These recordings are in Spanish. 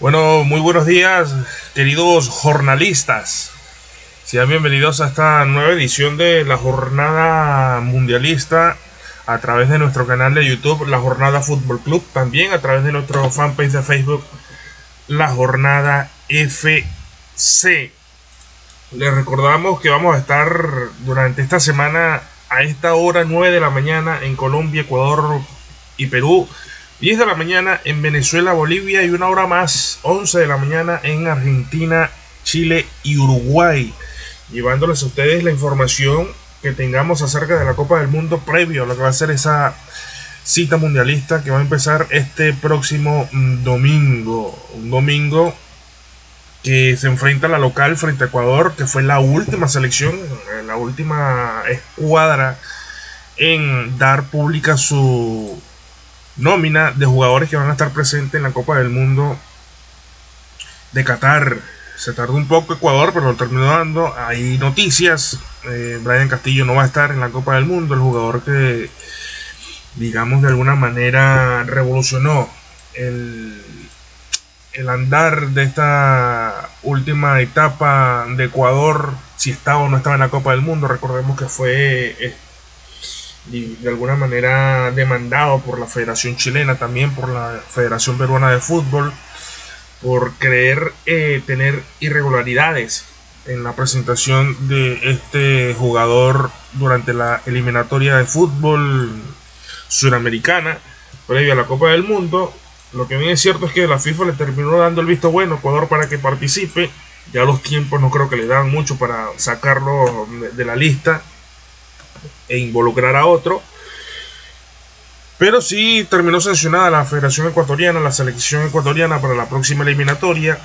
Bueno, muy buenos días, queridos jornalistas. Sean bienvenidos a esta nueva edición de la Jornada Mundialista a través de nuestro canal de YouTube, La Jornada Fútbol Club, también a través de nuestro fanpage de Facebook, La Jornada FC. Les recordamos que vamos a estar durante esta semana a esta hora 9 de la mañana en Colombia, Ecuador y Perú 10 de la mañana en Venezuela, Bolivia y una hora más, 11 de la mañana en Argentina, Chile y Uruguay. Llevándoles a ustedes la información que tengamos acerca de la Copa del Mundo previo a lo que va a ser esa cita mundialista que va a empezar este próximo mm, domingo. Un domingo que se enfrenta a la local frente a Ecuador, que fue la última selección, la última escuadra en dar pública su nómina de jugadores que van a estar presentes en la Copa del Mundo de Qatar. Se tardó un poco Ecuador, pero lo terminó dando. Hay noticias. Eh, Brian Castillo no va a estar en la Copa del Mundo. El jugador que, digamos, de alguna manera revolucionó el, el andar de esta última etapa de Ecuador. Si estaba o no estaba en la Copa del Mundo. Recordemos que fue de alguna manera demandado por la Federación Chilena, también por la Federación Peruana de Fútbol, por creer eh, tener irregularidades en la presentación de este jugador durante la eliminatoria de fútbol suramericana previo a la Copa del Mundo. Lo que bien es cierto es que la FIFA le terminó dando el visto bueno a Ecuador para que participe. Ya los tiempos no creo que le dan mucho para sacarlo de la lista e involucrar a otro. Pero sí terminó sancionada la Federación Ecuatoriana, la selección ecuatoriana para la próxima eliminatoria.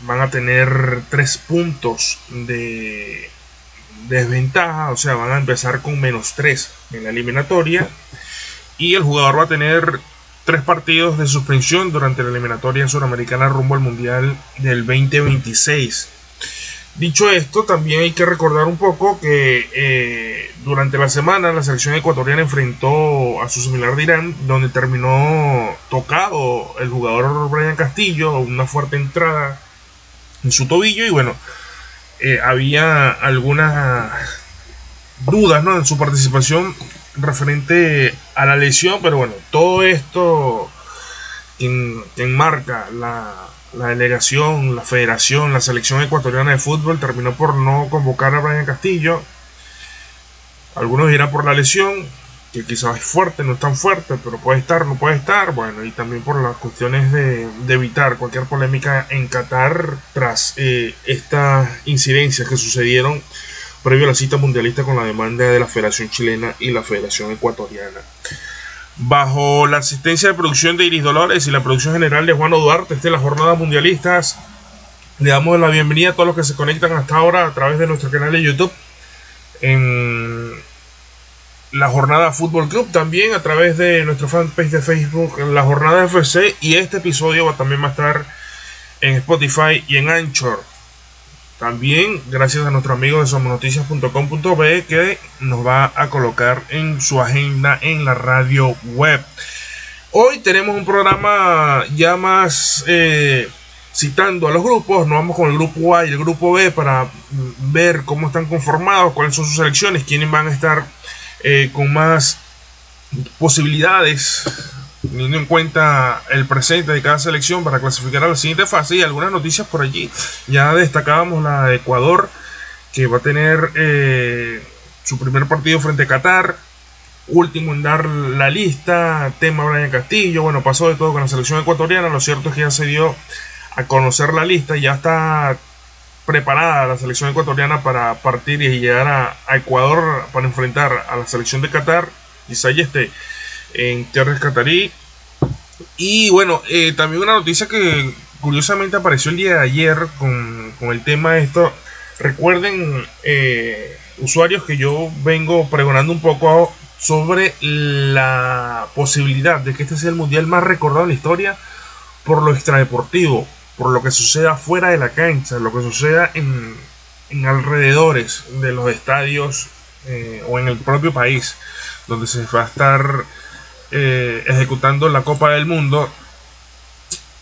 Van a tener tres puntos de desventaja, o sea, van a empezar con menos tres en la eliminatoria. Y el jugador va a tener tres partidos de suspensión durante la eliminatoria suramericana rumbo al Mundial del 2026. Dicho esto, también hay que recordar un poco que eh, durante la semana la selección ecuatoriana enfrentó a su similar de Irán, donde terminó tocado el jugador Brian Castillo, una fuerte entrada en su tobillo y bueno, eh, había algunas dudas ¿no? en su participación referente a la lesión, pero bueno, todo esto enmarca la la delegación, la federación, la selección ecuatoriana de fútbol terminó por no convocar a Brian Castillo. Algunos dirán por la lesión, que quizás es fuerte, no es tan fuerte, pero puede estar, no puede estar. Bueno, y también por las cuestiones de, evitar cualquier polémica en Qatar tras eh, estas incidencias que sucedieron previo a la cita mundialista con la demanda de la Federación Chilena y la Federación Ecuatoriana. Bajo la asistencia de producción de Iris Dolores y la producción general de Juan Duarte, de las jornadas mundialistas, le damos la bienvenida a todos los que se conectan hasta ahora a través de nuestro canal de YouTube. En la jornada Fútbol Club, también a través de nuestro fanpage de Facebook, la jornada FC. Y este episodio también va a estar en Spotify y en Anchor. También gracias a nuestro amigo de somosnoticias.com.be que nos va a colocar en su agenda en la radio web. Hoy tenemos un programa ya más eh, citando a los grupos. Nos vamos con el grupo A y el grupo B para ver cómo están conformados, cuáles son sus selecciones, quiénes van a estar eh, con más posibilidades teniendo en cuenta el presente de cada selección para clasificar a la siguiente fase y algunas noticias por allí. Ya destacábamos la de Ecuador, que va a tener eh, su primer partido frente a Qatar. Último en dar la lista, tema Brian Castillo, bueno, pasó de todo con la selección ecuatoriana, lo cierto es que ya se dio a conocer la lista, ya está preparada la selección ecuatoriana para partir y llegar a, Ecuador para enfrentar a la selección de Qatar. Quizá ya esté en tierras catarí. Y bueno, eh, también una noticia que curiosamente apareció el día de ayer con, el tema de esto. Recuerden, eh, usuarios, que yo vengo pregonando un poco sobre la posibilidad de que este sea el mundial más recordado en la historia por lo extradeportivo, por lo que suceda fuera de la cancha, lo que suceda en, en alrededores de los estadios eh, o en el propio país, donde se va a estar eh, ejecutando la Copa del Mundo.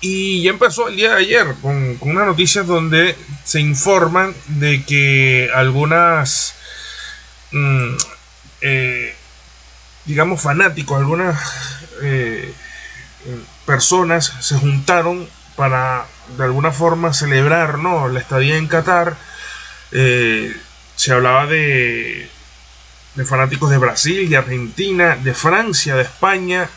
Y ya empezó el día de ayer con, con unas noticias donde se informan de que algunas, mm, eh, digamos, fanáticos, algunas eh, personas se juntaron para de alguna forma celebrar ¿no? la estadía en Qatar. Se hablaba de, de fanáticos de Brasil, de Argentina, de Francia, de España,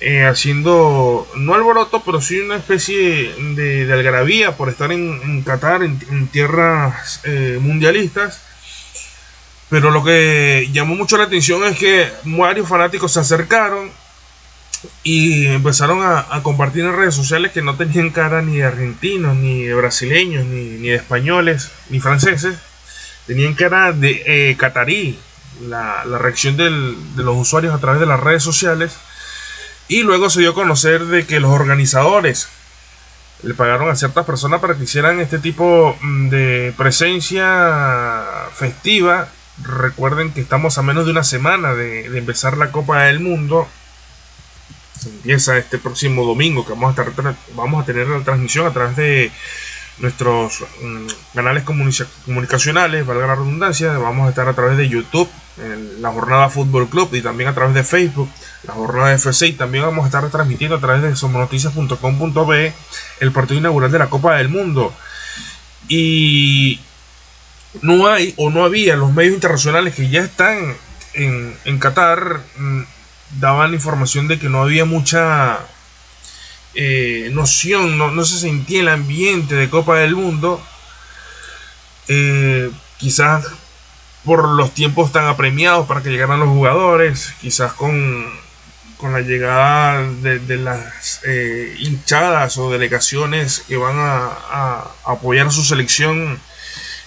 eh, haciendo, no alboroto, pero sí una especie de, de algarabía por estar en, Qatar, en, tierras eh, mundialistas. Pero lo que llamó mucho la atención es que varios fanáticos se acercaron y empezaron a, compartir en redes sociales que no tenían cara ni de argentinos, ni de brasileños, ni, de españoles, ni franceses. Tenían cara de eh. La, la reacción de los usuarios a través de las redes sociales y luego se dio a conocer de que los organizadores le pagaron a ciertas personas para que hicieran este tipo mm, de presencia festiva. Recuerden que estamos a menos de una semana de, empezar la Copa del Mundo. Se empieza este próximo domingo que vamos a, estar, vamos a tener la transmisión a través de nuestros mm, canales comunicacionales, valga la redundancia. Vamos a estar a través de YouTube, la jornada Fútbol Club y también a través de Facebook la jornada FC y también vamos a estar transmitiendo a través de somonoticias.com.be el partido inaugural de la Copa del Mundo. Y no hay o no había los medios internacionales que ya están en, en Qatar mm, daban información de que no había mucha eh, noción, no, se sentía el ambiente de Copa del Mundo. Eh, quizás por los tiempos tan apremiados para que llegaran los jugadores, quizás con con la llegada de, las eh, hinchadas o delegaciones que van a, apoyar a su selección,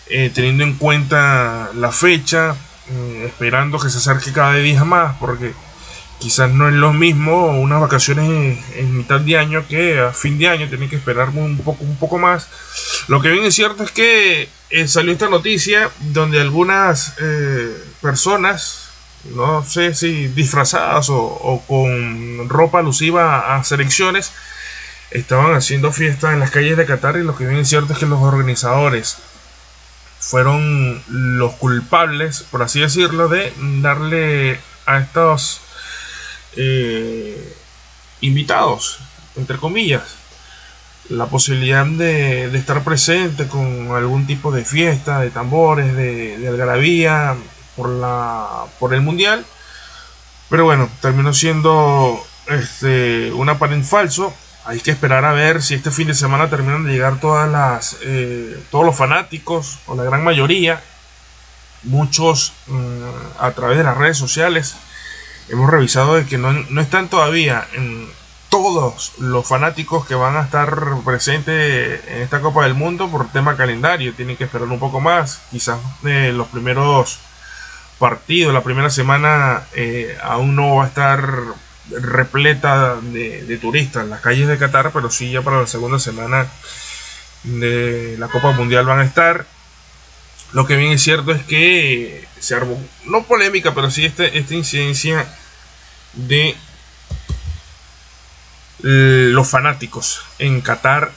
teniendo en cuenta la fecha, mm, esperando que se acerque cada día más, porque quizás no es lo mismo unas vacaciones en, mitad de año que a fin de año, tienen que esperar un poco, un poco más. Lo que bien es cierto es que eh, salió esta noticia donde algunas personas, no sé si disfrazadas o, con ropa alusiva a selecciones, estaban haciendo fiestas en las calles de Qatar y lo que viene cierto es que los organizadores fueron los culpables, por así decirlo, de darle a estos eh, invitados, entre comillas, la posibilidad de, estar presente con algún tipo de fiesta, de tambores, de, algarabía, por, la, por el mundial. Pero bueno, terminó siendo este, un aparente falso. Hay que esperar a ver si este fin de semana terminan de llegar todas las, eh, todos los fanáticos, o la gran mayoría, muchos mm, a través de las redes sociales. Hemos revisado de que no, no están todavía en todos los fanáticos que van a estar presentes en esta Copa del Mundo por tema calendario. Tienen que esperar un poco más. Quizás eh, los primeros partido, la primera semana eh, aún no va a estar repleta de, turistas en las calles de Qatar, pero sí ya para la segunda semana de la Copa Mundial van a estar. Lo que bien es cierto es que se armó, no polémica, pero sí este, esta incidencia de los fanáticos en Qatar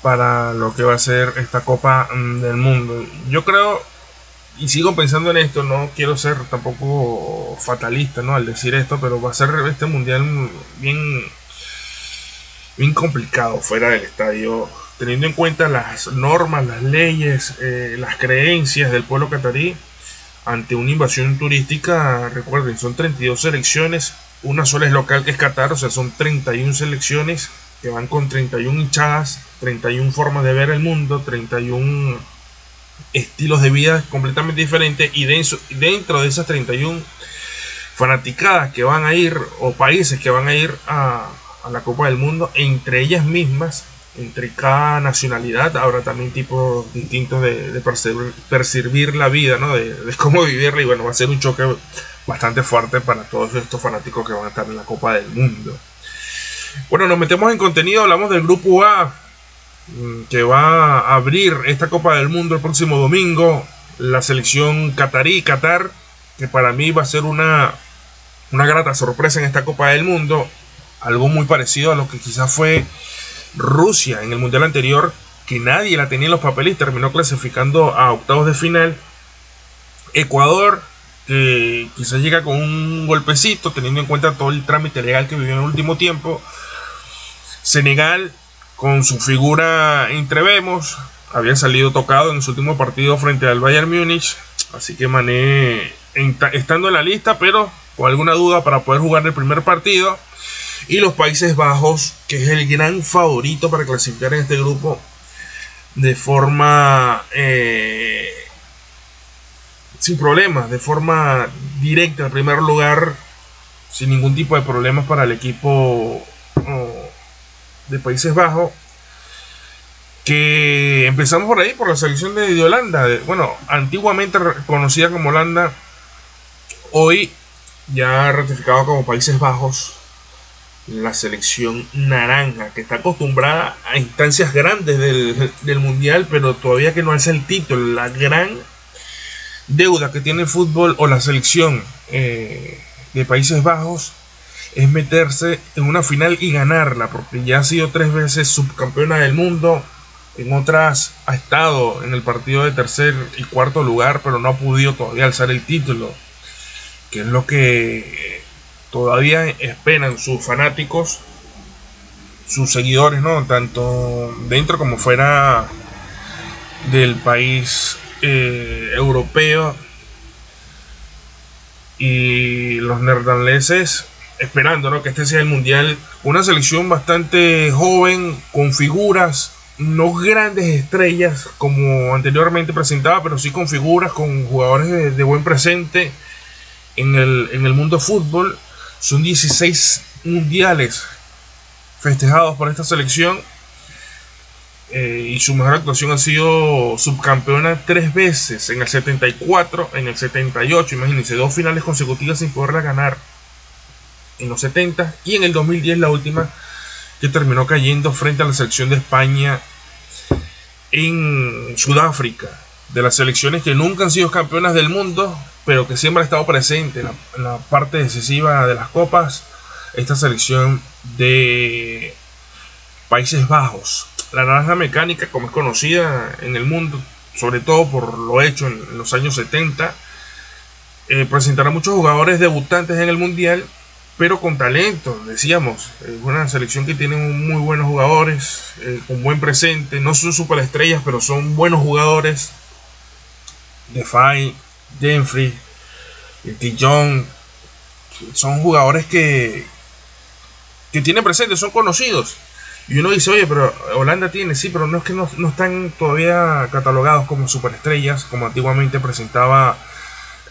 para lo que va a ser esta Copa mm, del Mundo. Yo creo y sigo pensando en esto, no quiero ser tampoco fatalista, ¿no? Al decir esto, pero va a ser este mundial bien, bien complicado fuera del estadio, teniendo en cuenta las normas, las leyes, eh, las creencias del pueblo catarí ante una invasión turística. Recuerden, son 32 selecciones, una sola es local que es Qatar, o sea, son 31 selecciones que van con 31 hinchadas, 31 formas de ver el mundo, 31 estilos de vida completamente diferentes y dentro de esas 31 fanaticadas que van a ir o países que van a ir a, la Copa del Mundo, entre ellas mismas, entre cada nacionalidad, habrá también tipos distintos de, percibir, la vida, ¿no? de, cómo vivirla y bueno, va a ser un choque bastante fuerte para todos estos fanáticos que van a estar en la Copa del Mundo. Bueno, nos metemos en contenido, hablamos del grupo A, Mm, que va a abrir esta Copa del Mundo el próximo domingo, la selección catarí, Qatar, que para mí va a ser una, una grata sorpresa en esta Copa del Mundo. algo muy parecido a lo que quizás fue Rusia en el Mundial anterior, que nadie la tenía en los papeles terminó clasificando a octavos de final. Ecuador, que quizás llega con un golpecito, teniendo en cuenta todo el trámite legal que vivió en el último tiempo. Senegal, con su figura entrevemos, había salido tocado en su último partido frente al Bayern Múnich. Así que Mané estando en la lista, pero con alguna duda para poder jugar el primer partido. Y los Países Bajos, que es el gran favorito para clasificar en este grupo de forma eh, sin problemas, de forma directa en primer lugar, sin ningún tipo de problemas para el equipo oh, de Países Bajos. Que empezamos por ahí, por la selección de, Holanda. Bueno, antiguamente conocida como Holanda, hoy ya ratificado como Países Bajos la selección naranja, que está acostumbrada a instancias grandes del, mundial, pero todavía que no es el título. La gran deuda que tiene el fútbol o la selección eh, de Países Bajos es meterse en una final y ganarla, porque ya ha sido tres veces subcampeona del mundo. En otras ha estado en el partido de tercer y cuarto lugar, pero no ha podido todavía alzar el título, que es lo que todavía esperan sus fanáticos, sus seguidores, ¿no? Tanto dentro como fuera del país eh, europeo. Y los neerlandeses esperando ¿no? que este sea el mundial. Una selección bastante joven, con figuras, no grandes estrellas como anteriormente presentaba, pero sí con figuras, con jugadores de, buen presente en el, en el mundo fútbol. Son 16 mundiales festejados por esta selección. Eh, y su mejor actuación ha sido subcampeona tres veces, en el 74, en el 78, imagínense, dos finales consecutivas sin poderla ganar en los 70 y en el 2010 la última que terminó cayendo frente a la selección de España en Sudáfrica, de las selecciones que nunca han sido campeonas del mundo, pero que siempre ha estado presente en la, parte decisiva de las copas, esta selección de Países Bajos. La naranja mecánica, como es conocida en el mundo, sobre todo por lo hecho en, los años 70, eh, presentará muchos jugadores debutantes en el Mundial, pero con talento, decíamos. Es una selección que tiene muy buenos jugadores, eh, con buen presente. No son superestrellas, pero son buenos jugadores. Defy, Denfrey, John son jugadores que, que tienen presente, son conocidos. Y uno dice, oye, pero Holanda tiene, sí, pero no es que no, están todavía catalogados como superestrellas, como antiguamente presentaba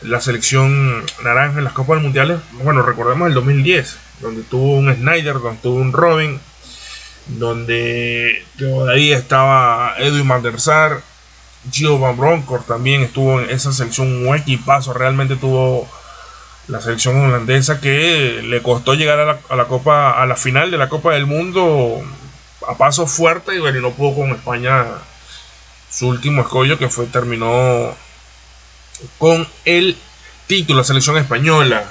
la selección naranja en las Copas Mundiales. Bueno, recordemos el 2010, donde tuvo un Snyder, donde tuvo un Robin, donde todavía estaba Edwin van der Gio Van Bronckhorst también estuvo en esa selección, un equipazo, realmente tuvo la selección holandesa que le costó llegar a la, Copa, a la final de la Copa del Mundo a paso fuerte y bueno, no pudo con España su último escollo que fue terminó con el título la selección española.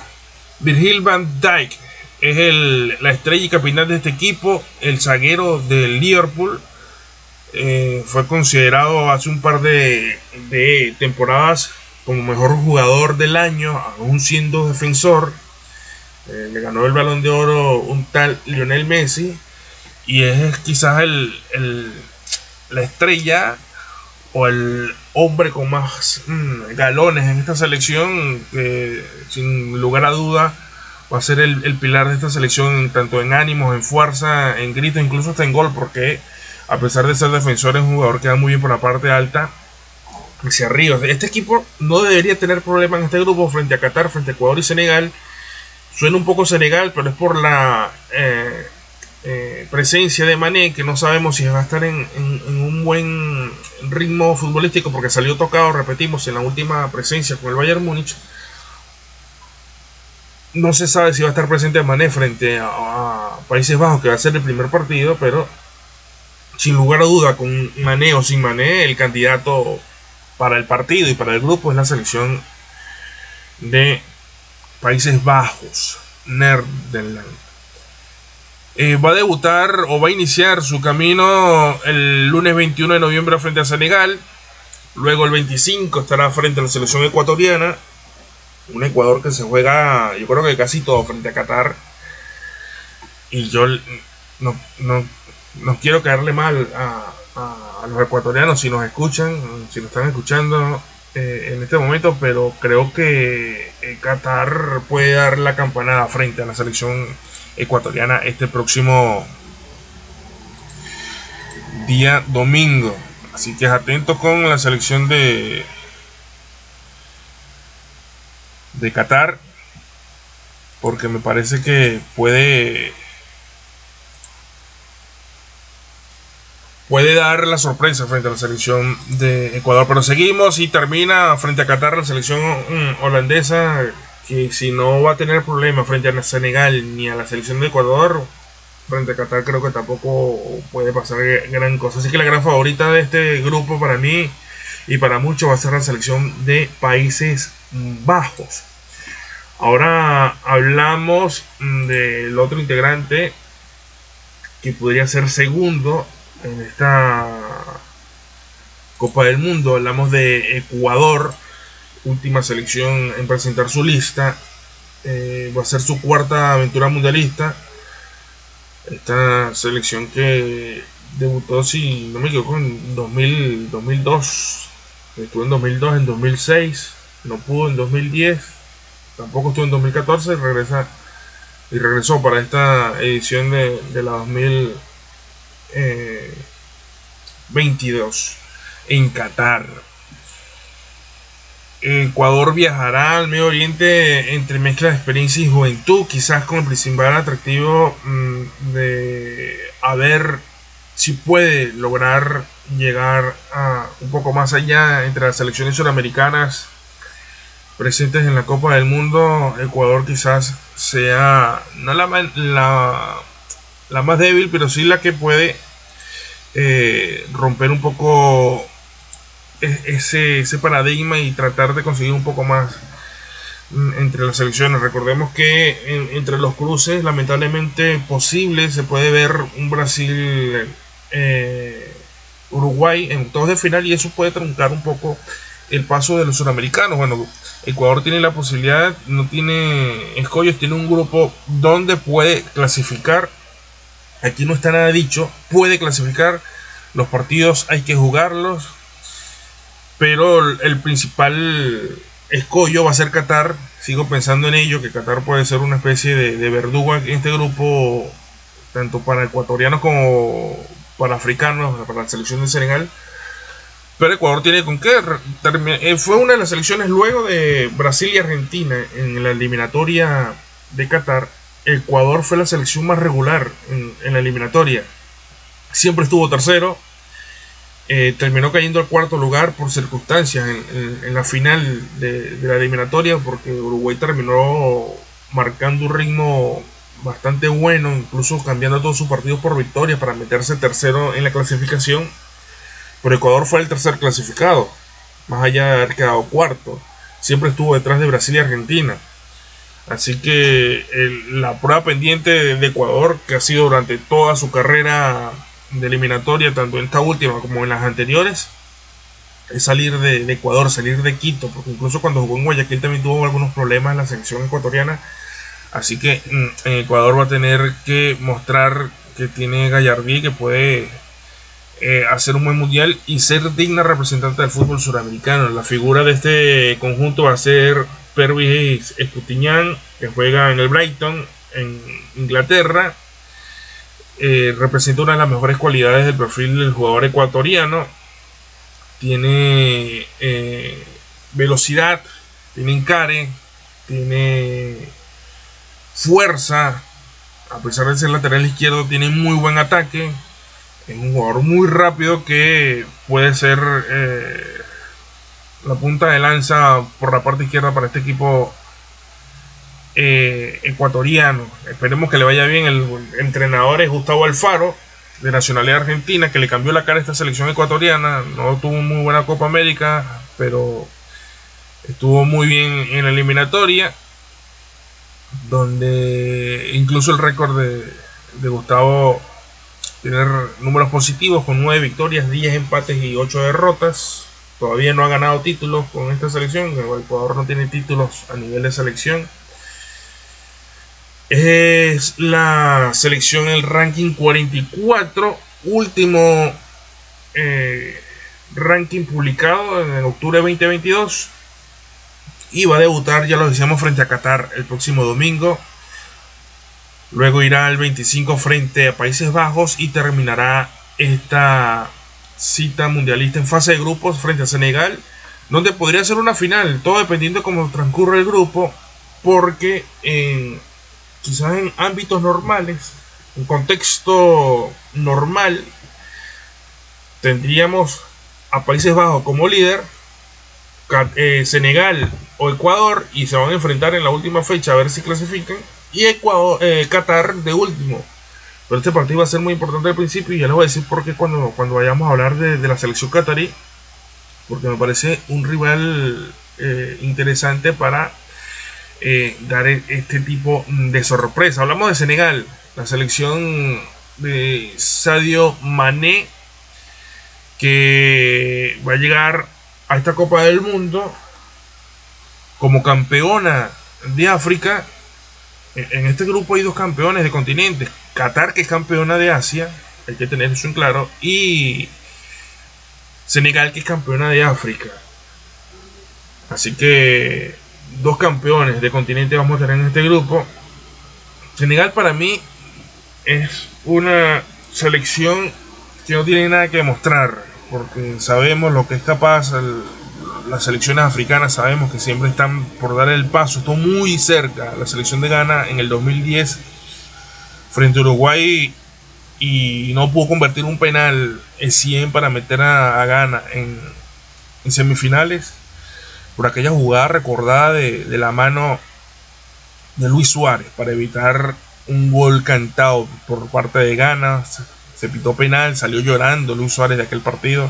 Virgil van Dijk es el, la estrella y capitán de este equipo, el zaguero del Liverpool eh, fue considerado hace un par de, temporadas como mejor jugador del año, aún siendo defensor. Eh, le ganó el balón de oro un tal Lionel Messi y es quizás el, la estrella o el hombre con más mm, galones en esta selección, que sin lugar a duda va a ser el, el, pilar de esta selección tanto en ánimos, en fuerza, en grito, incluso hasta en gol, porque a pesar de ser defensor, es un jugador que da muy bien por la parte alta hacia arriba. Este equipo no debería tener problemas en este grupo frente a Qatar, frente a Ecuador y Senegal. Suena un poco Senegal, pero es por la eh, eh, presencia de Mané, que no sabemos si va a estar en, un buen ritmo futbolístico, porque salió tocado, repetimos, en la última presencia con el Bayern Múnich. No se sabe si va a estar presente Mané frente a Países Bajos, que va a ser el primer partido, pero sin lugar a duda, con Mané o sin Mané, el candidato para el partido y para el grupo es la selección de Países Bajos, Nerdenland. eh, va a debutar o va a iniciar su camino el lunes 21 de noviembre frente a Senegal. Luego el 25 estará frente a la selección ecuatoriana. Un Ecuador que se juega, yo creo que casi todo frente a Qatar. Y yo no, no, quiero caerle mal a, los ecuatorianos si nos escuchan, si nos están escuchando eh, en este momento, pero creo que eh, Qatar puede dar la campanada frente a la selección ecuatoriana este próximo día domingo. Así que atentos con la selección de de Qatar porque me parece que puede puede dar la sorpresa frente a la selección de Ecuador. Pero seguimos y termina frente a Qatar la selección mm, holandesa que si no va a tener problemas frente a Senegal ni a la selección de Ecuador, frente a Qatar creo que tampoco puede pasar gran cosa. Así que la gran favorita de este grupo para mí y para muchos va a ser la selección de Países Bajos. Ahora hablamos mm, del otro integrante que podría ser segundo en esta Copa del Mundo. Hablamos de Ecuador, última selección en presentar su lista. Eh, va a ser su cuarta aventura mundialista. Esta selección que debutó, si no me equivoco, en 2000, 2002. Estuvo en 2002, en 2006. No pudo en 2010. Tampoco estuvo en 2014 y regresa y regresó para esta edición de, de la 2000 22 eh, en Qatar. Ecuador viajará al Medio Oriente entre mezcla de experiencia y juventud, quizás con el principal atractivo mm, de a ver si puede lograr llegar a un poco más allá entre las selecciones suramericanas presentes en la Copa del Mundo. Ecuador quizás sea no la, la más débil, pero sí la que puede eh, romper un poco e-, ese, ese paradigma y tratar de conseguir un poco más mm, entre las selecciones. Recordemos que entre los cruces, lamentablemente posible, se puede ver un Brasil eh, Uruguay en octavos de final y eso puede truncar un poco el paso de los sudamericanos. Bueno, Ecuador tiene la posibilidad, no tiene escollos, tiene un grupo donde puede clasificar Aquí no está nada dicho. Puede clasificar. Los partidos hay que jugarlos. Pero el principal escollo va a ser Qatar. Sigo pensando en ello, que Qatar puede ser una especie de, verdugo en este grupo, tanto para ecuatorianos como para africanos, para la selección de Senegal. Pero Ecuador tiene con qué. Eh, fue una de las selecciones luego de Brasil y Argentina en la eliminatoria de Qatar Ecuador fue la selección más regular en, la eliminatoria. Siempre estuvo tercero. Eh, terminó cayendo al cuarto lugar por circunstancias en, la final de, la eliminatoria porque Uruguay terminó marcando un ritmo bastante bueno, incluso cambiando todos sus partidos por victoria para meterse tercero en la clasificación. Pero Ecuador fue el tercer clasificado, más allá de haber quedado cuarto. Siempre estuvo detrás de Brasil y Argentina. Así que la prueba pendiente de Ecuador, que ha sido durante toda su carrera de eliminatoria, tanto en esta última como en las anteriores, es salir de, Ecuador, salir de Quito, porque incluso cuando jugó en Guayaquil también tuvo algunos problemas en la selección ecuatoriana. Así que mm, en Ecuador va a tener que mostrar que tiene gallardía que puede eh, hacer un buen mundial y ser digna representante del fútbol suramericano. La figura de este conjunto va a ser Pervis Escutiñán, que juega en el Brighton, en Inglaterra. Eh, representa una de las mejores cualidades del perfil del jugador ecuatoriano. Tiene eh, velocidad, tiene encare, tiene fuerza. A pesar de ser lateral izquierdo, tiene muy buen ataque. Es un jugador muy rápido que puede ser eh, la punta de lanza por la parte izquierda para este equipo eh, ecuatoriano. Esperemos que le vaya bien. El, entrenador es Gustavo Alfaro, de nacionalidad argentina, que le cambió la cara a esta selección ecuatoriana. No tuvo muy buena Copa América, pero estuvo muy bien en la eliminatoria, donde incluso el récord de de Gustavo tener números positivos con 9 victorias, 10 empates y 8 derrotas. Todavía no ha ganado títulos con esta selección. El Ecuador no tiene títulos a nivel de selección. Es la selección, el ranking 44, último eh, ranking publicado en octubre de 2022. Y va a debutar, ya lo decíamos, frente a Qatar el próximo domingo. Luego irá al 25 frente a Países Bajos y terminará esta cita mundialista en fase de grupos frente a Senegal, donde podría ser una final, todo dependiendo de cómo transcurre el grupo, porque en, quizás en ámbitos normales, en contexto normal, tendríamos a Países Bajos como líder, eh, Senegal o Ecuador, y se van a enfrentar en la última fecha a ver si clasifican y Ecuador, eh, Qatar de último. Pero este partido va a ser muy importante al principio y ya les voy a decir por qué cuando, cuando vayamos a hablar de, la selección qatarí, porque me parece un rival eh, interesante para eh, dar e, este tipo de sorpresa. Hablamos de Senegal, la selección de Sadio Mané, que va a llegar a esta Copa del Mundo como campeona de África en este grupo hay dos campeones de continentes. Qatar, que es campeona de Asia, hay que tener eso en claro, y Senegal, que es campeona de África. Así que dos campeones de continente vamos a tener en este grupo. Senegal para mí es una selección que no tiene nada que demostrar, porque sabemos lo que es capaz las selecciones africanas sabemos que siempre están por dar el paso, estuvo muy cerca la selección de Ghana en el 2010 frente a Uruguay y no pudo convertir un penal en 100 para meter a, Ghana en, semifinales por aquella jugada recordada de, la mano de Luis Suárez para evitar un gol cantado por parte de Ghana. Se pitó penal, salió llorando Luis Suárez de aquel partido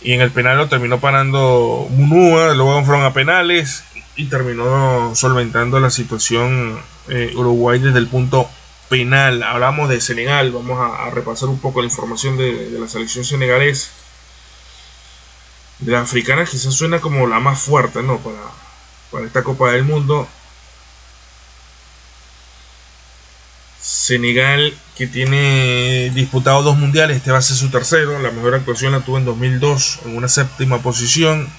y en el penal lo terminó parando Munúa, luego fueron a penales y terminó solventando la situación eh, Uruguay desde el punto penal. Hablamos de Senegal, vamos a, repasar un poco la información de, la selección senegalesa. De la africana quizás suena como la más fuerte, ¿no? Para, para esta Copa del Mundo. Senegal que tiene disputado dos mundiales, este va a ser su tercero, la mejor actuación la tuvo en 2002 en una séptima posición.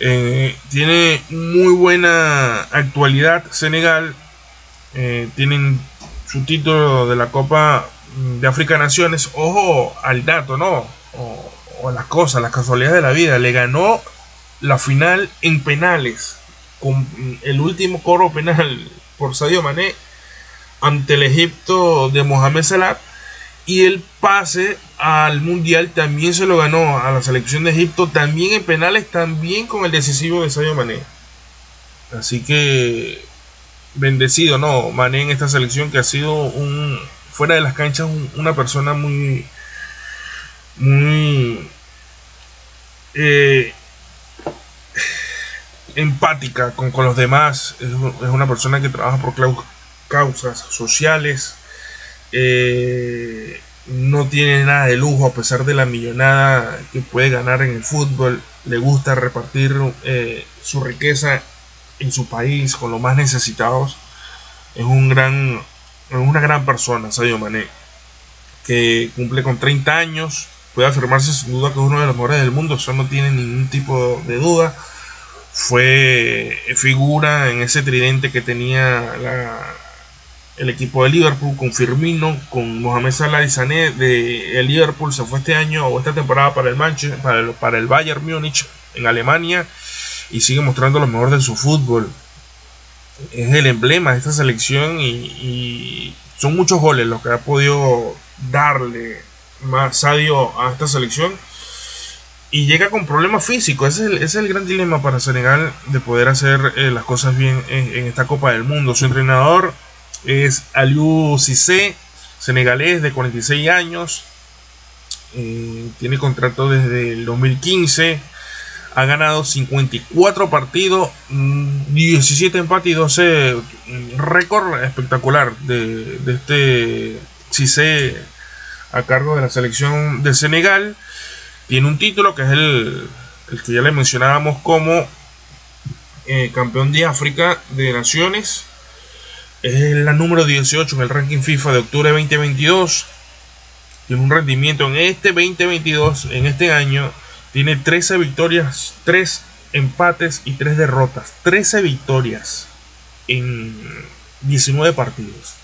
Eh, tiene muy buena actualidad Senegal, eh, tienen su título de la Copa de África Naciones, ojo al dato, ¿no? O, o las cosas, las casualidades de la vida, le ganó la final en penales, con el último coro penal por Sadio Mané ante el Egipto de Mohamed Salah y el pase al mundial también se lo ganó a la selección de Egipto, también en penales, también con el decisivo de Sadio Mané. Así que bendecido, ¿no? Mané en esta selección que ha sido un fuera de las canchas una persona muy muy eh, empática con, con, los demás. Es, es, una persona que trabaja por causas sociales. Eh, no tiene nada de lujo a pesar de la millonada que puede ganar en el fútbol. Le gusta repartir eh, su riqueza en su país con los más necesitados. Es un gran, una gran persona, Sadio Mané, que cumple con 30 años. Puede afirmarse sin duda que es uno de los mejores del mundo, eso no tiene ningún tipo de duda. Fue figura en ese tridente que tenía la, el equipo de Liverpool con Firmino, con Mohamed Salah y Sané de Liverpool se fue este año o esta temporada para el Manchester, para el, para el Bayern Múnich en Alemania y sigue mostrando lo mejor de su fútbol. Es el emblema de esta selección y, son muchos goles los que ha podido darle más Sadio a esta selección y llega con problemas físicos. Ese es el, gran dilema para Senegal de poder hacer eh, las cosas bien en, esta Copa del Mundo. Su entrenador es Aliou Cissé, senegalés de 46 años. Eh, tiene contrato desde el 2015. Ha ganado 54 partidos, 17 mm, empates y 12 mm, récord espectacular de, de este Cissé a cargo de la selección de Senegal. Tiene un título que es el, que ya le mencionábamos como eh, campeón de África de Naciones. Es la número 18 en el ranking FIFA de octubre 2022. Tiene un rendimiento en este 2022, en este año, tiene 13 victorias, 3 empates y 3 derrotas. 13 victorias en 19 partidos.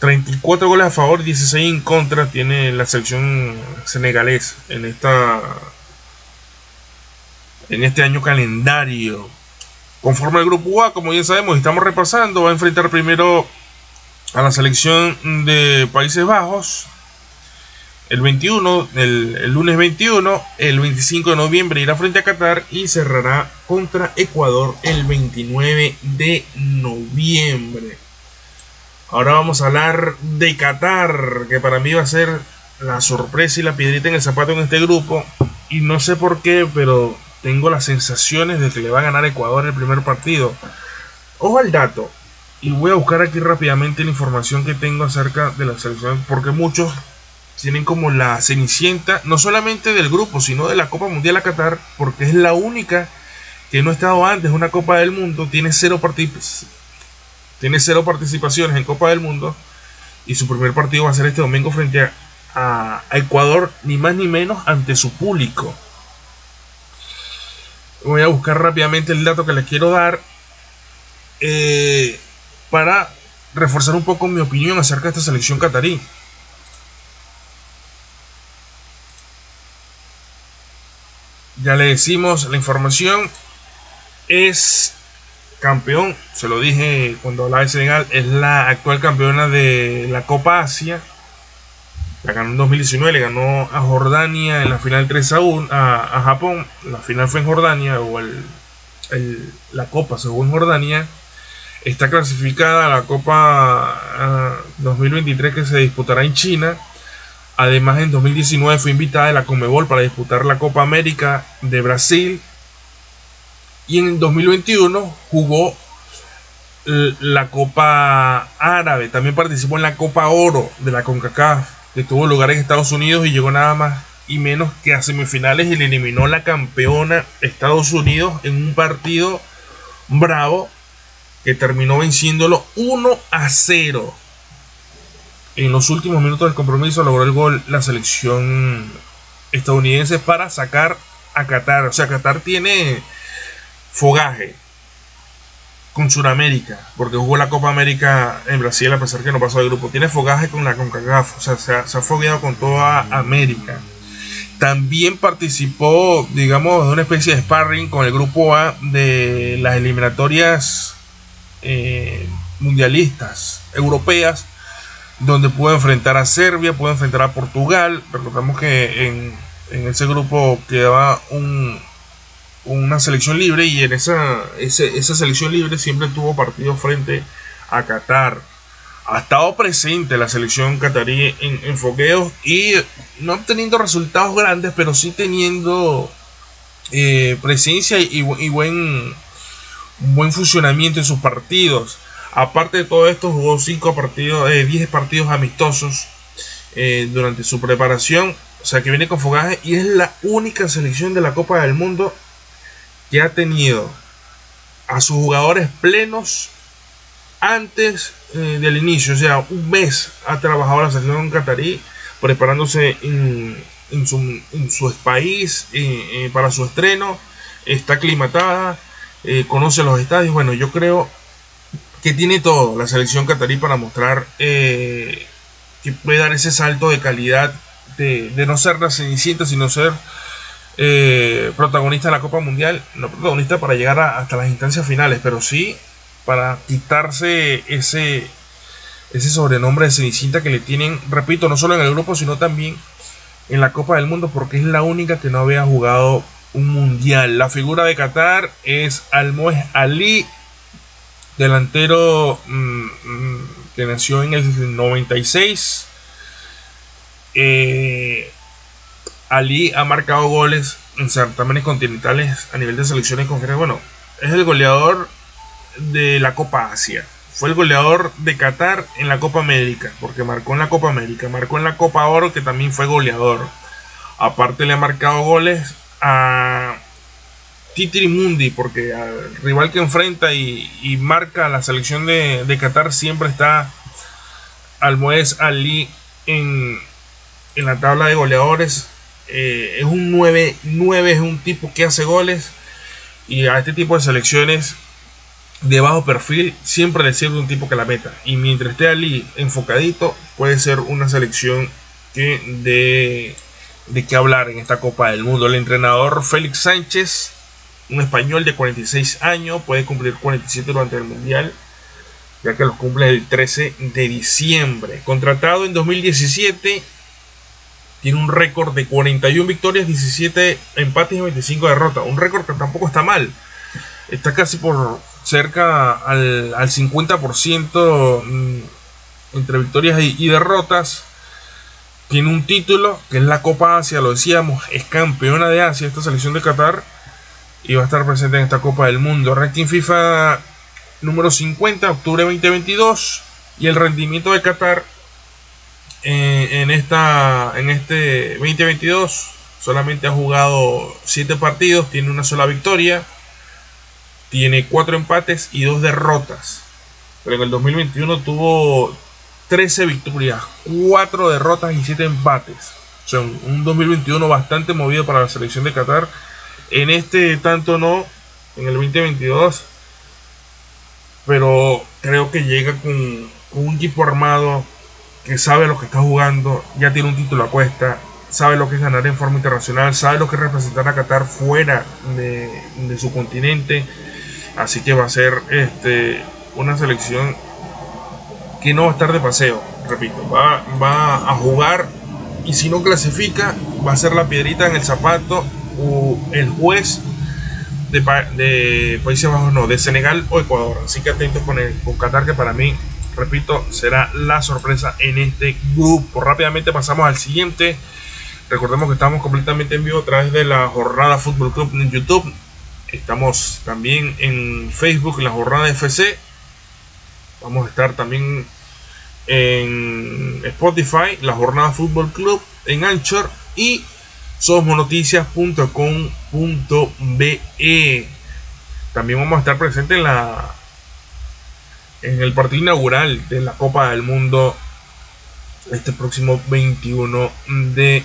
34 goles a favor, 16 en contra tiene la selección senegalés en esta en este año calendario. Conforme al grupo A, como ya sabemos, estamos repasando, va a enfrentar primero a la selección de Países Bajos el 21, el, lunes 21, el 25 de noviembre irá frente a Qatar y cerrará contra Ecuador el 29 de noviembre. Ahora vamos a hablar de Qatar, que para mí va a ser la sorpresa y la piedrita en el zapato en este grupo. Y no sé por qué, pero tengo las sensaciones de que le va a ganar Ecuador el primer partido. Ojo al dato. Y voy a buscar aquí rápidamente la información que tengo acerca de la selección. Porque muchos tienen como la cenicienta, no solamente del grupo, sino de la Copa Mundial a Qatar. Porque es la única que no ha estado antes una Copa del Mundo. Tiene cero tiene cero participaciones en Copa del Mundo. Y su primer partido va a ser este domingo frente a, Ecuador, ni más ni menos ante su público. Voy a buscar rápidamente el dato que les quiero dar. Eh, para reforzar un poco mi opinión acerca de esta selección catarí. Ya le decimos la información. Es campeón, se lo dije cuando hablaba de Senegal, es la actual campeona de la Copa Asia. La ganó en 2019, le ganó a Jordania en la final 3 a 1, a, Japón. La final fue en Jordania, o el, la Copa se jugó en Jordania. Está clasificada a la Copa 2023 que se disputará en China. Además, en 2019 fue invitada de la Comebol para disputar la Copa América de Brasil y en 2021 jugó la Copa Árabe. También participó en la Copa Oro de la CONCACAF, que tuvo lugar en Estados Unidos y llegó nada más y menos que a semifinales y le eliminó la campeona Estados Unidos en un partido bravo que terminó venciéndolo 1 a 0. En los últimos minutos del compromiso logró el gol la selección estadounidense para sacar a Qatar. O sea, Qatar tiene fogaje con Sudamérica, porque jugó la Copa América en Brasil a pesar que no pasó de grupo. Tiene fogaje con la CONCACAF, o sea, se ha, se ha fogueado con toda América. También participó, digamos, de una especie de sparring con el grupo A de las eliminatorias eh, mundialistas europeas, donde pudo enfrentar a Serbia, pudo enfrentar a Portugal. Recordamos que en, en ese grupo quedaba un, una selección libre y en esa, esa selección libre siempre tuvo partido frente a Qatar. Ha estado presente la selección catarí en, en fogueos y no obteniendo resultados grandes, pero sí teniendo eh, presencia y, buen, buen funcionamiento en sus partidos. Aparte de todo esto, jugó 5 partidos, 10 eh, partidos amistosos eh, durante su preparación. O sea que viene con fogaje y es la única selección de la Copa del Mundo que ha tenido a sus jugadores plenos antes eh, del inicio, o sea, un mes ha trabajado la selección catarí preparándose en, su, país eh, eh, para su estreno, está aclimatada, conoce los estadios, bueno, yo creo que tiene todo la selección catarí para mostrar que puede dar ese salto de calidad de, de no ser la cenicienta, sino ser eh, protagonista de la Copa Mundial, no protagonista para llegar hasta las instancias finales, pero sí para quitarse ese, ese sobrenombre de Cenicienta que le tienen, repito, no solo en el grupo, sino también en la Copa del Mundo, porque es la única que no había jugado un mundial. La figura de Qatar es Almoez Ali, delantero mm, mm, que nació en el 96. Eh, Ali ha marcado goles en certámenes continentales a nivel de selecciones conferencias. Bueno, es el goleador de la Copa Asia. Fue el goleador de Qatar en la Copa América, porque marcó en la Copa América, marcó en la Copa Oro, que también fue goleador. Aparte le ha marcado goles a Titri porque al rival que enfrenta y, marca la selección de, Qatar siempre está Almoez Ali en, en la tabla de goleadores. Eh, es un 9, 9 es un tipo que hace goles y a este tipo de selecciones de bajo perfil siempre le sirve un tipo que la meta. Y mientras esté Ali enfocadito, puede ser una selección que de, de qué hablar en esta Copa del Mundo. El entrenador Félix Sánchez, un español de 46 años, puede cumplir 47 durante el Mundial, ya que los cumple el 13 de diciembre. Contratado en 2017, tiene un récord de 41 victorias, 17 empates y 25 derrotas. Un récord que tampoco está mal. Está casi por cerca al, 50% mm, entre victorias y, derrotas. Tiene un título que es la Copa Asia, lo decíamos, es campeona de Asia esta selección de Qatar y va a estar presente en esta Copa del Mundo. Ranking FIFA número 50, octubre 2022 y el rendimiento de Qatar eh, en, esta, en este 2022 solamente ha jugado 7 partidos, tiene una sola victoria tiene cuatro empates y dos derrotas. Pero en el 2021 tuvo 13 victorias, 4 derrotas y 7 empates. O sea, un 2021 bastante movido para la selección de Qatar. En este tanto no, en el 2022. Pero creo que llega con, un equipo armado que sabe lo que está jugando, ya tiene un título a cuesta, sabe lo que es ganar en forma internacional, sabe lo que es representar a Qatar fuera de, de su continente Así que va a ser este, una selección que no va a estar de paseo, repito, va, va a jugar y si no clasifica va a ser la piedrita en el zapato el juez de, de Países Bajos, no, de Senegal o Ecuador. Así que atentos con, el, con Qatar que para mí, repito, será la sorpresa en este grupo. Rápidamente pasamos al siguiente. Recordemos que estamos completamente en vivo a través de la jornada Fútbol Club en YouTube. Estamos también en Facebook, la jornada FC. Vamos a estar también en Spotify, la jornada Fútbol Club, en Anchor y somosnoticias.com.be. También vamos a estar presentes en la en el partido inaugural de la Copa del Mundo este próximo 21 de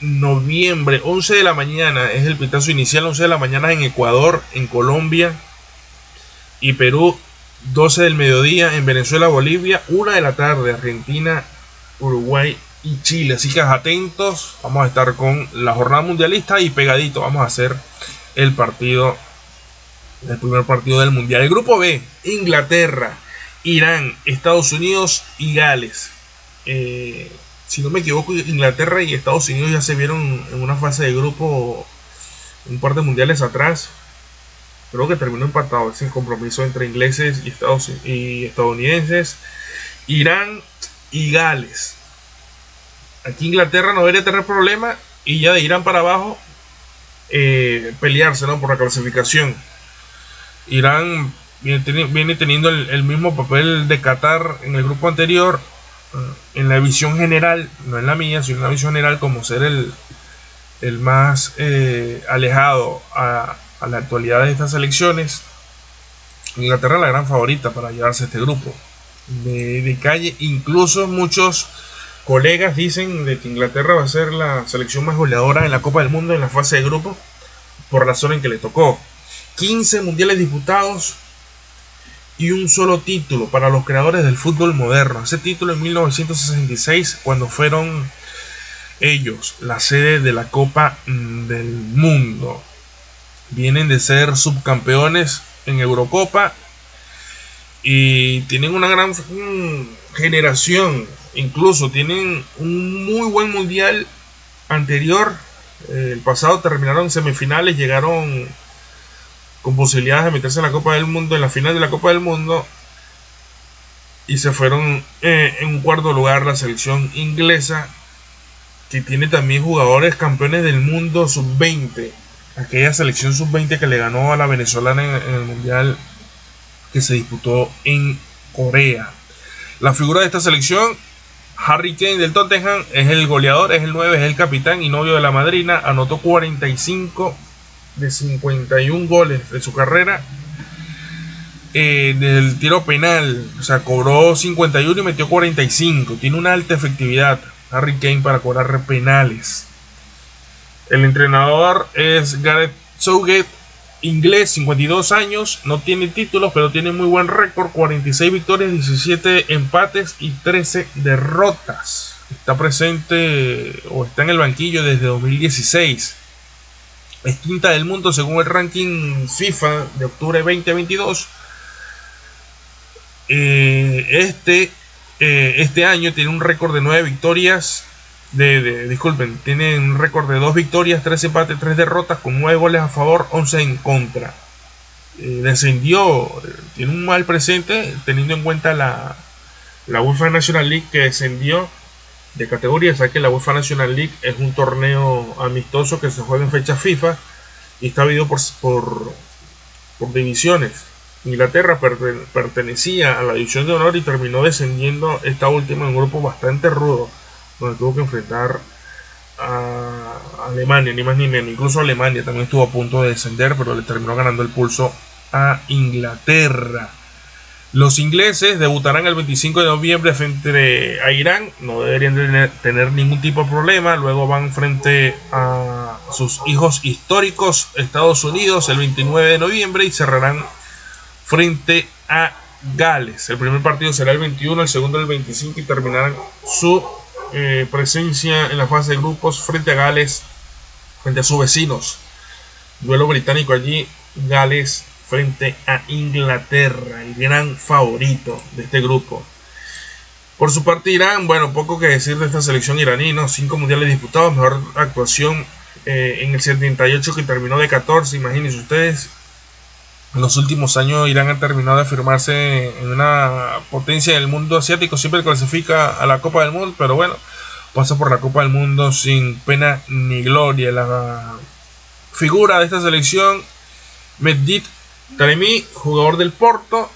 noviembre, 11 de la mañana, es el pitazo inicial, 11 de la mañana en Ecuador, en Colombia y Perú, 12 del mediodía en Venezuela, Bolivia, 1 de la tarde, Argentina, Uruguay y Chile. Así que atentos, vamos a estar con la jornada mundialista y pegadito vamos a hacer el partido, el primer partido del mundial. El grupo B, Inglaterra, Irán, Estados Unidos y Gales. Eh, si no me equivoco, Inglaterra y Estados Unidos ya se vieron en una fase de grupo un par de mundiales atrás. Creo que terminó empatado ese compromiso entre ingleses y, Estados, y estadounidenses. Irán y Gales. Aquí Inglaterra no debería tener problema y ya de Irán para abajo eh, pelearse ¿no? por la clasificación. Irán viene, teniendo el, mismo papel de Qatar en el grupo anterior en la visión general, no en la mía, sino en la visión general, como ser el, el más eh, alejado a, la actualidad de estas elecciones, Inglaterra es la gran favorita para llevarse a este grupo de, calle. Incluso muchos colegas dicen de que Inglaterra va a ser la selección más goleadora en la Copa del Mundo en la fase de grupo por la zona en que le tocó. 15 mundiales disputados, y un solo título para los creadores del fútbol moderno. Ese título en 1966 cuando fueron ellos la sede de la Copa del Mundo. Vienen de ser subcampeones en Eurocopa y tienen una gran generación. Incluso tienen un muy buen mundial anterior. El pasado terminaron semifinales, llegaron con posibilidades de meterse en la Copa del Mundo, en la final de la Copa del Mundo. Y se fueron eh, en un cuarto lugar la selección inglesa. que tiene también jugadores campeones del mundo sub-20. Aquella selección sub-20 que le ganó a la venezolana en, el mundial que se disputó en Corea. La figura de esta selección, Harry Kane del Tottenham, es el goleador, es el 9, es el capitán y novio de la madrina. Anotó 45 de 51 goles de su carrera eh, del tiro penal. O sea, cobró 51 y metió 45. Tiene una alta efectividad Harry Kane para cobrar penales. El entrenador es Gareth Southgate, inglés, 52 años, no tiene títulos, pero tiene muy buen récord, 46 victorias, 17 empates y 13 derrotas. Está presente o está en el banquillo desde 2016. Es quinta del mundo según el ranking FIFA de octubre 2022 eh, este, eh, este año tiene un récord de 9 victorias. De, disculpen, tiene un récord de 2 victorias, 3 empates, 3 derrotas, con 9 goles a favor, 11 en contra. Eh, descendió, tiene un mal presente, teniendo en cuenta la, la UEFA National League que descendió de categoría. Sabe que la UEFA National League es un torneo amistoso que se juega en fecha FIFA y está dividido por, por, por divisiones. Inglaterra pertenecía a la división de honor y terminó descendiendo esta última en un grupo bastante rudo, donde tuvo que enfrentar a Alemania, ni más ni menos. Incluso Alemania también estuvo a punto de descender, pero le terminó ganando el pulso a Inglaterra. Los ingleses debutarán el 25 de noviembre frente a Irán, no deberían tener ningún tipo de problema. Luego van frente a sus hijos históricos, Estados Unidos, el 29 de noviembre y cerrarán frente a Gales. El primer partido será el 21, el segundo el 25 y terminarán su eh, presencia en la fase de grupos frente a Gales, frente a sus vecinos. Duelo británico allí, Gales frente a Inglaterra, el gran favorito de este grupo. Por su parte Irán, bueno, poco que decir de esta selección iraní, ¿no? Cinco mundiales disputados, mejor actuación eh, en el 78 que terminó de 14, imagínense ustedes, en los últimos años Irán ha terminado de afirmarse en una potencia del mundo asiático. Siempre clasifica a la Copa del Mundo, pero bueno, pasa por la Copa del Mundo sin pena ni gloria. La figura de esta selección, Medit Taremi, jugador del Porto.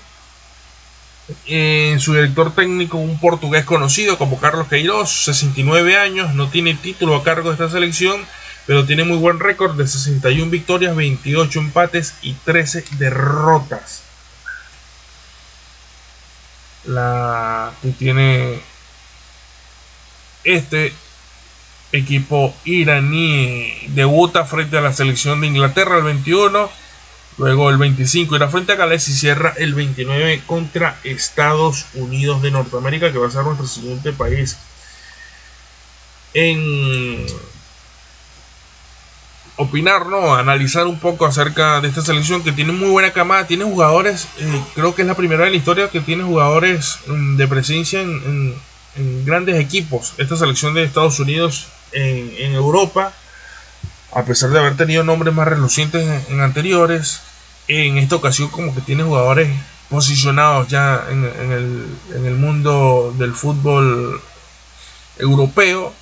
En su director técnico, un portugués conocido como Carlos Queiroz, 69 años, no tiene título a cargo de esta selección pero tiene muy buen récord de 61 victorias, 28 empates y 13 derrotas. La que tiene este equipo iraní debuta frente a la selección de Inglaterra el 21, luego el 25 irá frente a Gales y cierra el 29 contra Estados Unidos de Norteamérica, que va a ser nuestro siguiente país en opinar. Analizar un poco acerca de esta selección que tiene muy buena camada, tiene jugadores, eh, creo que es la primera de la historia que tiene jugadores mm, de presencia en, grandes equipos. Esta selección de Estados Unidos en, Europa, a pesar de haber tenido nombres más relucientes en, anteriores, en esta ocasión como que tiene jugadores posicionados ya en el mundo del fútbol europeo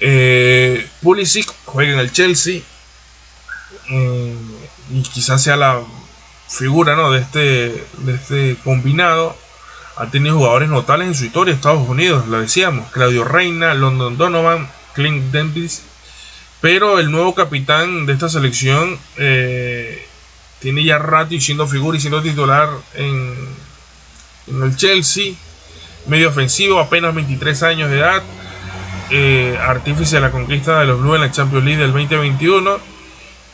eh, Pulisic juega en el Chelsea eh, y quizás sea la figura ¿no? de, este, de este combinado. Ha tenido jugadores notables en su historia, Estados Unidos, lo decíamos, Claudio Reina, London Donovan, Clint Dempsey, pero el nuevo capitán de esta selección eh, tiene ya rato y siendo figura y siendo titular en el Chelsea, medio ofensivo, apenas 23 años de edad, eh, artífice de la conquista de los Blues en la Champions League del 2021.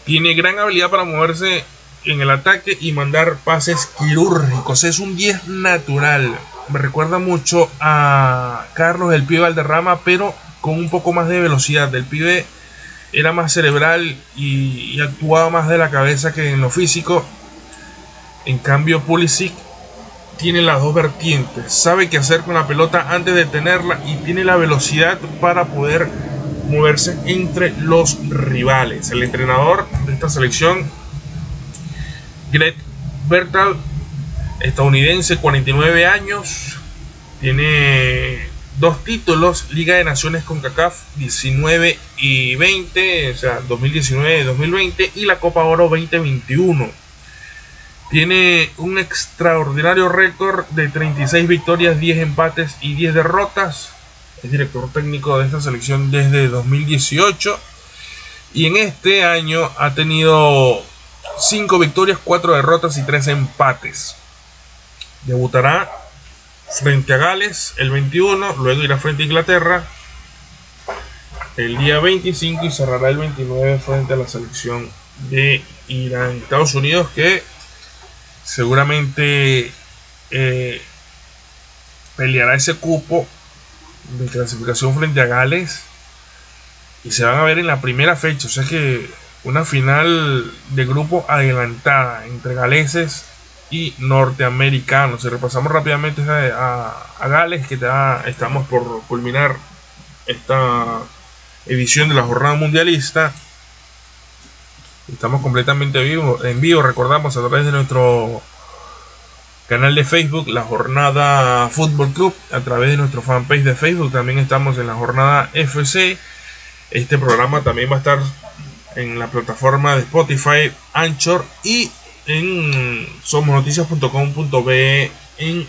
Tiene gran habilidad para moverse en el ataque y mandar pases quirúrgicos. Es un 10 natural. Me recuerda mucho a Carlos el pibe Valderrama, pero con un poco más de velocidad. El pibe era más cerebral y, y actuaba más de la cabeza que en lo físico. En cambio, Pulisic tiene las dos vertientes, sabe qué hacer con la pelota antes de tenerla y tiene la velocidad para poder moverse entre los rivales. El entrenador de esta selección, Greg Bertal, estadounidense, 49 años, tiene dos títulos, Liga de Naciones con CACAF 19 y 20, o sea, 2019 y 2020, y la Copa Oro 2021. Tiene un extraordinario récord de 36 victorias, 10 empates y 10 derrotas. Es director técnico de esta selección desde 2018. Y en este año ha tenido 5 victorias, 4 derrotas y 3 empates. Debutará frente a Gales el 21, luego irá frente a Inglaterra el día 25 y cerrará el 29 frente a la selección de Irán. Estados Unidos que seguramente eh, peleará ese cupo de clasificación frente a Gales y se van a ver en la primera fecha. O sea que una final de grupo adelantada entre galeses y norteamericanos. Si repasamos rápidamente a, Gales, que ya estamos por culminar esta edición de la jornada mundialista. Estamos completamente vivo, en vivo, recordamos a través de nuestro canal de Facebook, la jornada Fútbol Club, a través de nuestro fanpage de Facebook, también estamos en la jornada FC. Este programa también va a estar en la plataforma de Spotify, Anchor y en somosnoticias.com.be en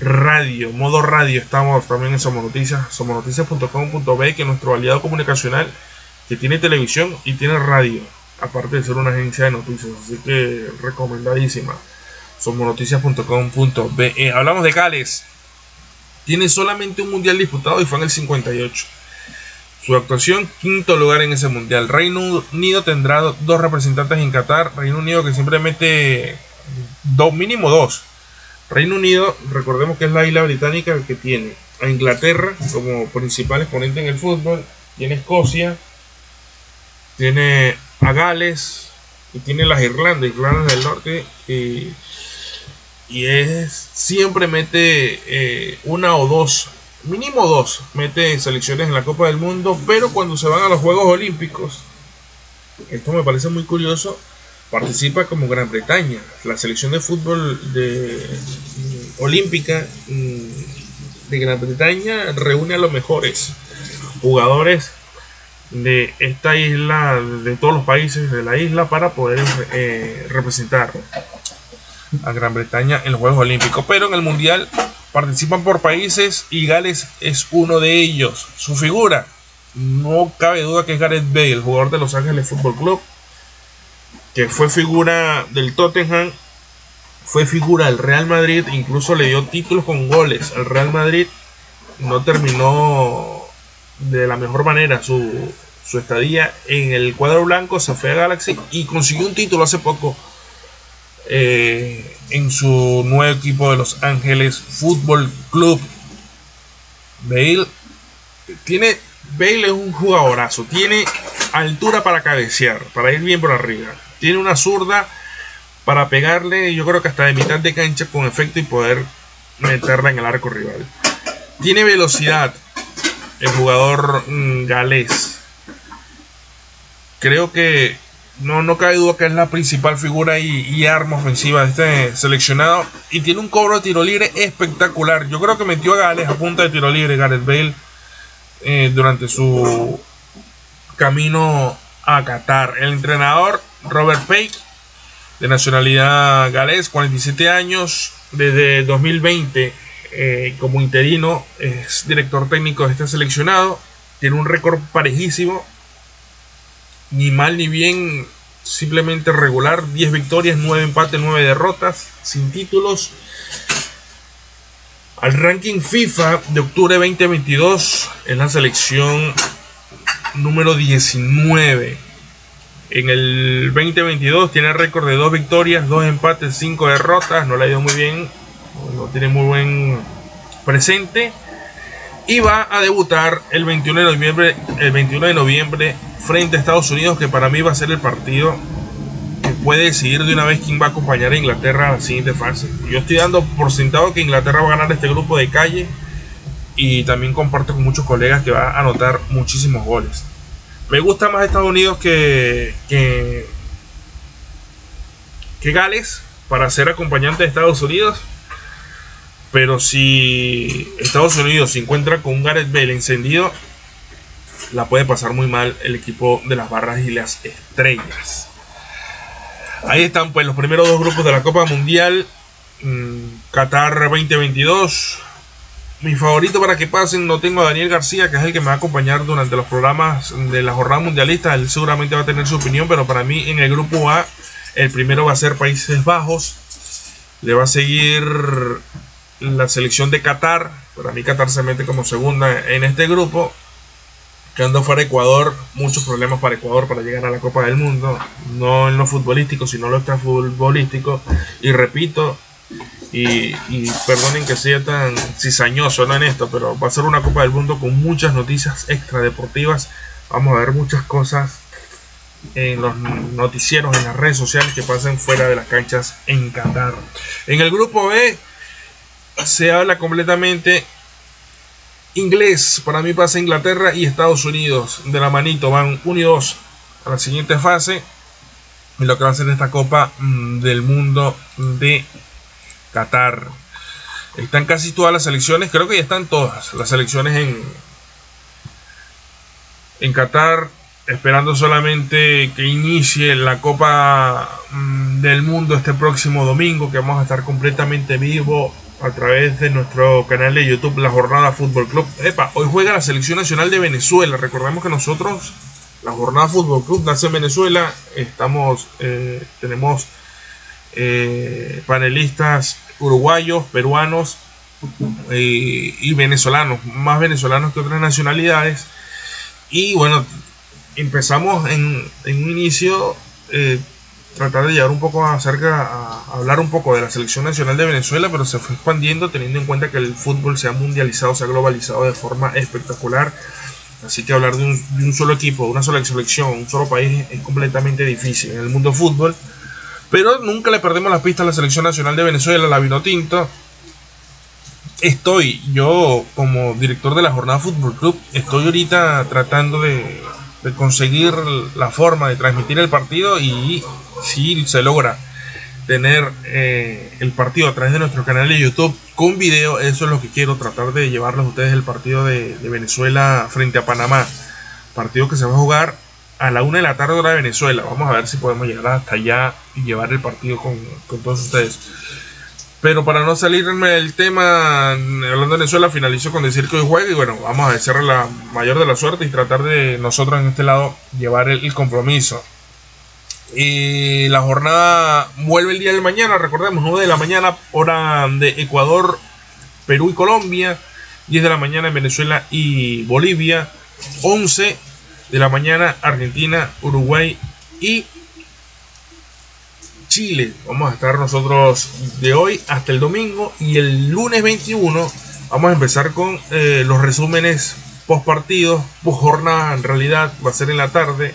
radio, modo radio. Estamos también en Somos Noticias, somosnoticias.com.be, que es nuestro aliado comunicacional que tiene televisión y tiene radio, aparte de ser una agencia de noticias. Así que recomendadísima. Somosnoticias.com.be. Hablamos de Gales. Tiene solamente un mundial disputado y fue en el 58. Su actuación, quinto lugar en ese mundial. Reino Unido tendrá dos representantes en Qatar. Reino Unido que simplemente dos, mínimo dos. Reino Unido, recordemos que es la isla británica que tiene a Inglaterra como principal exponente en el fútbol, tiene Escocia, tiene a Gales y tiene las Irlandas, Irlanda del Norte y, y es siempre mete eh, una o dos mínimo dos mete selecciones en la Copa del Mundo, pero cuando se van a los Juegos Olímpicos, esto me parece muy curioso, participa como Gran Bretaña. La selección de fútbol de, olímpica mm, de Gran Bretaña reúne a los mejores jugadores de esta isla, de todos los países de la isla, para poder eh, representar a Gran Bretaña en los Juegos Olímpicos. Pero en el Mundial participan por países y Gales es uno de ellos. Su figura, no cabe duda que es Gareth Bale, el jugador de Los Ángeles Fútbol Club, que fue figura del Tottenham, fue figura del Real Madrid, incluso le dio títulos con goles al Real Madrid. No terminó de la mejor manera su, su estadía en el cuadro blanco, se fue a Galaxy y consiguió un título hace poco eh, en su nuevo equipo de Los Ángeles Fútbol Club. Bale tiene Bale es un jugadorazo, tiene altura para cabecear, para ir bien por arriba. Tiene una zurda para pegarle, yo creo que hasta de mitad de cancha con efecto y poder meterla en el arco rival. Tiene velocidad el jugador mm, galés. Creo que no, no cabe duda que es la principal figura y, arma ofensiva de este seleccionado. Y tiene un cobro de tiro libre espectacular. Yo creo que metió a Gales a punta de tiro libre, Gareth Bale, eh, durante su camino a Qatar. El entrenador Robert Pake, de nacionalidad galés, 47 años, desde 2020 eh, como interino, es director técnico de este seleccionado. Tiene un récord parejísimo ni mal ni bien, simplemente regular, 10 victorias, 9 empates, 9 derrotas, sin títulos. Al ranking FIFA de octubre 2022 en la selección número 19. En el 2022 tiene récord de 2 victorias, 2 empates, 5 derrotas. No le ha ido muy bien, no tiene muy buen presente. Y va a debutar el 21 de noviembre, el 21 de noviembre frente a Estados Unidos, que para mí va a ser el partido que puede decidir de una vez quién va a acompañar a Inglaterra a la siguiente fase. Yo estoy dando por sentado que Inglaterra va a ganar este grupo de calle y también comparto con muchos colegas que va a anotar muchísimos goles. Me gusta más Estados Unidos que, que, que Gales para ser acompañante de Estados Unidos. Pero si Estados Unidos se encuentra con un Gareth Bale encendido, la puede pasar muy mal el equipo de las barras y las estrellas. Ahí están pues los primeros dos grupos de la Copa Mundial. Mm, Qatar 2022. Mi favorito para que pasen, no tengo a Daniel García, que es el que me va a acompañar durante los programas de la jornada mundialista. Él seguramente va a tener su opinión, pero para mí en el grupo A, el primero va a ser Países Bajos. Le va a seguir la selección de Qatar. Para mí Qatar se mete como segunda en este grupo. Quedando fuera Ecuador, muchos problemas para Ecuador para llegar a la Copa del Mundo. No en lo futbolístico, sino en lo extrafutbolístico. Y repito, y, perdonen que sea tan cizañoso en esto, pero va a ser una Copa del Mundo con muchas noticias extradeportivas. Vamos a ver muchas cosas en los noticieros, en las redes sociales que pasen fuera de las canchas en Qatar. En el grupo B se habla completamente inglés. Para mí pasa Inglaterra y Estados Unidos. De la manito van 1 y 2 a la siguiente fase. Y lo que va a ser esta Copa mm, del Mundo de Qatar. Están casi todas las selecciones. Creo que ya están todas las selecciones en, en Qatar. Esperando solamente que inicie la Copa mm, del Mundo este próximo domingo. Que vamos a estar completamente vivo a través de nuestro canal de YouTube La Jornada Fútbol Club. Epa, hoy juega la Selección Nacional de Venezuela. Recordemos que nosotros, la Jornada Fútbol Club nace en Venezuela. Estamos, eh, tenemos eh, panelistas uruguayos, peruanos eh, y venezolanos, más venezolanos que otras nacionalidades. Y bueno, empezamos en, en un inicio tratar de llevar un poco acerca a, hablar un poco de la selección nacional de Venezuela, pero se fue expandiendo teniendo en cuenta que el fútbol se ha mundializado, se ha globalizado de forma espectacular. Así que hablar de un, solo equipo, de una sola selección, un solo país es completamente difícil en el mundo fútbol. Pero nunca le perdemos la pista a la selección nacional de Venezuela, la vino tinto. Estoy, yo como director de la Jornada Fútbol Club, estoy ahorita tratando de de conseguir la forma de transmitir el partido y si se logra tener eh, el partido a través de nuestro canal de YouTube con video, eso es lo que quiero tratar de llevarles a ustedes el partido de, Venezuela frente a Panamá. Partido que se va a jugar a la una de la tarde hora de Venezuela. Vamos a ver si podemos llegar hasta allá y llevar el partido con, con todos ustedes. Pero para no salirme del tema, hablando de Venezuela, finalizo con decir que hoy juega y bueno, vamos a desearle la mayor de la suerte y tratar de nosotros en este lado llevar el, compromiso. Y la jornada vuelve el día de mañana, recordemos, 9 de la mañana, hora de Ecuador, Perú y Colombia, 10 de la mañana en Venezuela y Bolivia, 11 de la mañana Argentina, Uruguay y Chile. Vamos a estar nosotros de hoy hasta el domingo y el lunes 21 vamos a empezar con eh, los resúmenes post partidos, post jornada en realidad va a ser en la tarde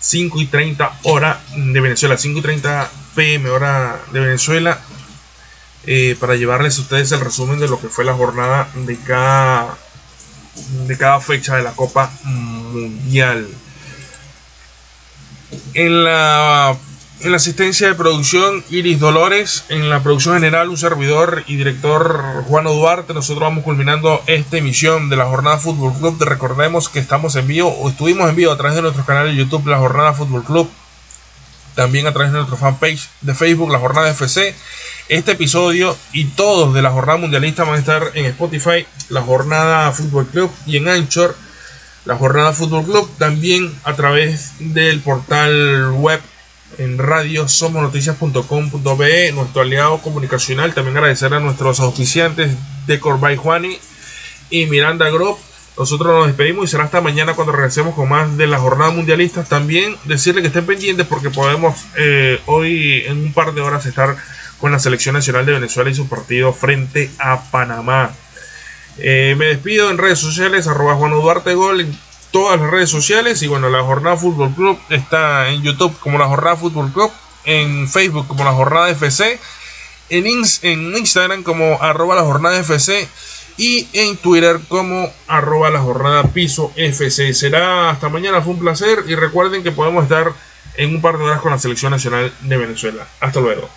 5 y 30 hora de Venezuela, 5 y 30 pm hora de Venezuela eh, para llevarles a ustedes el resumen de lo que fue la jornada de cada de cada fecha de la Copa Mundial. En la en la asistencia de producción, Iris Dolores. En la producción general, un servidor y director Juan Duarte. Nosotros vamos culminando esta emisión de la Jornada Fútbol Club. recordemos que estamos en vivo o estuvimos en vivo a través de nuestro canal de YouTube, La Jornada Fútbol Club. También a través de nuestro fanpage de Facebook, La Jornada FC. Este episodio y todos de la Jornada Mundialista van a estar en Spotify, La Jornada Fútbol Club y en Anchor. La Jornada Fútbol Club también a través del portal web en radio somosnoticias.com.be, nuestro aliado comunicacional. También agradecer a nuestros auspiciantes de Corbay Juani y Miranda Group. Nosotros nos despedimos y será hasta mañana cuando regresemos con más de la jornada mundialista. También decirle que estén pendientes porque podemos eh, hoy en un par de horas estar con la selección nacional de Venezuela y su partido frente a Panamá. Eh, me despido en redes sociales, arroba Juan todas las redes sociales. Y bueno, la Jornada Fútbol Club está en YouTube como la Jornada Fútbol Club, en Facebook como la Jornada FC, en, en Instagram como arroba la Jornada FC y en Twitter como arroba la Jornada Piso FC. Será hasta mañana, fue un placer y recuerden que podemos estar en un par de horas con la Selección Nacional de Venezuela. Hasta luego.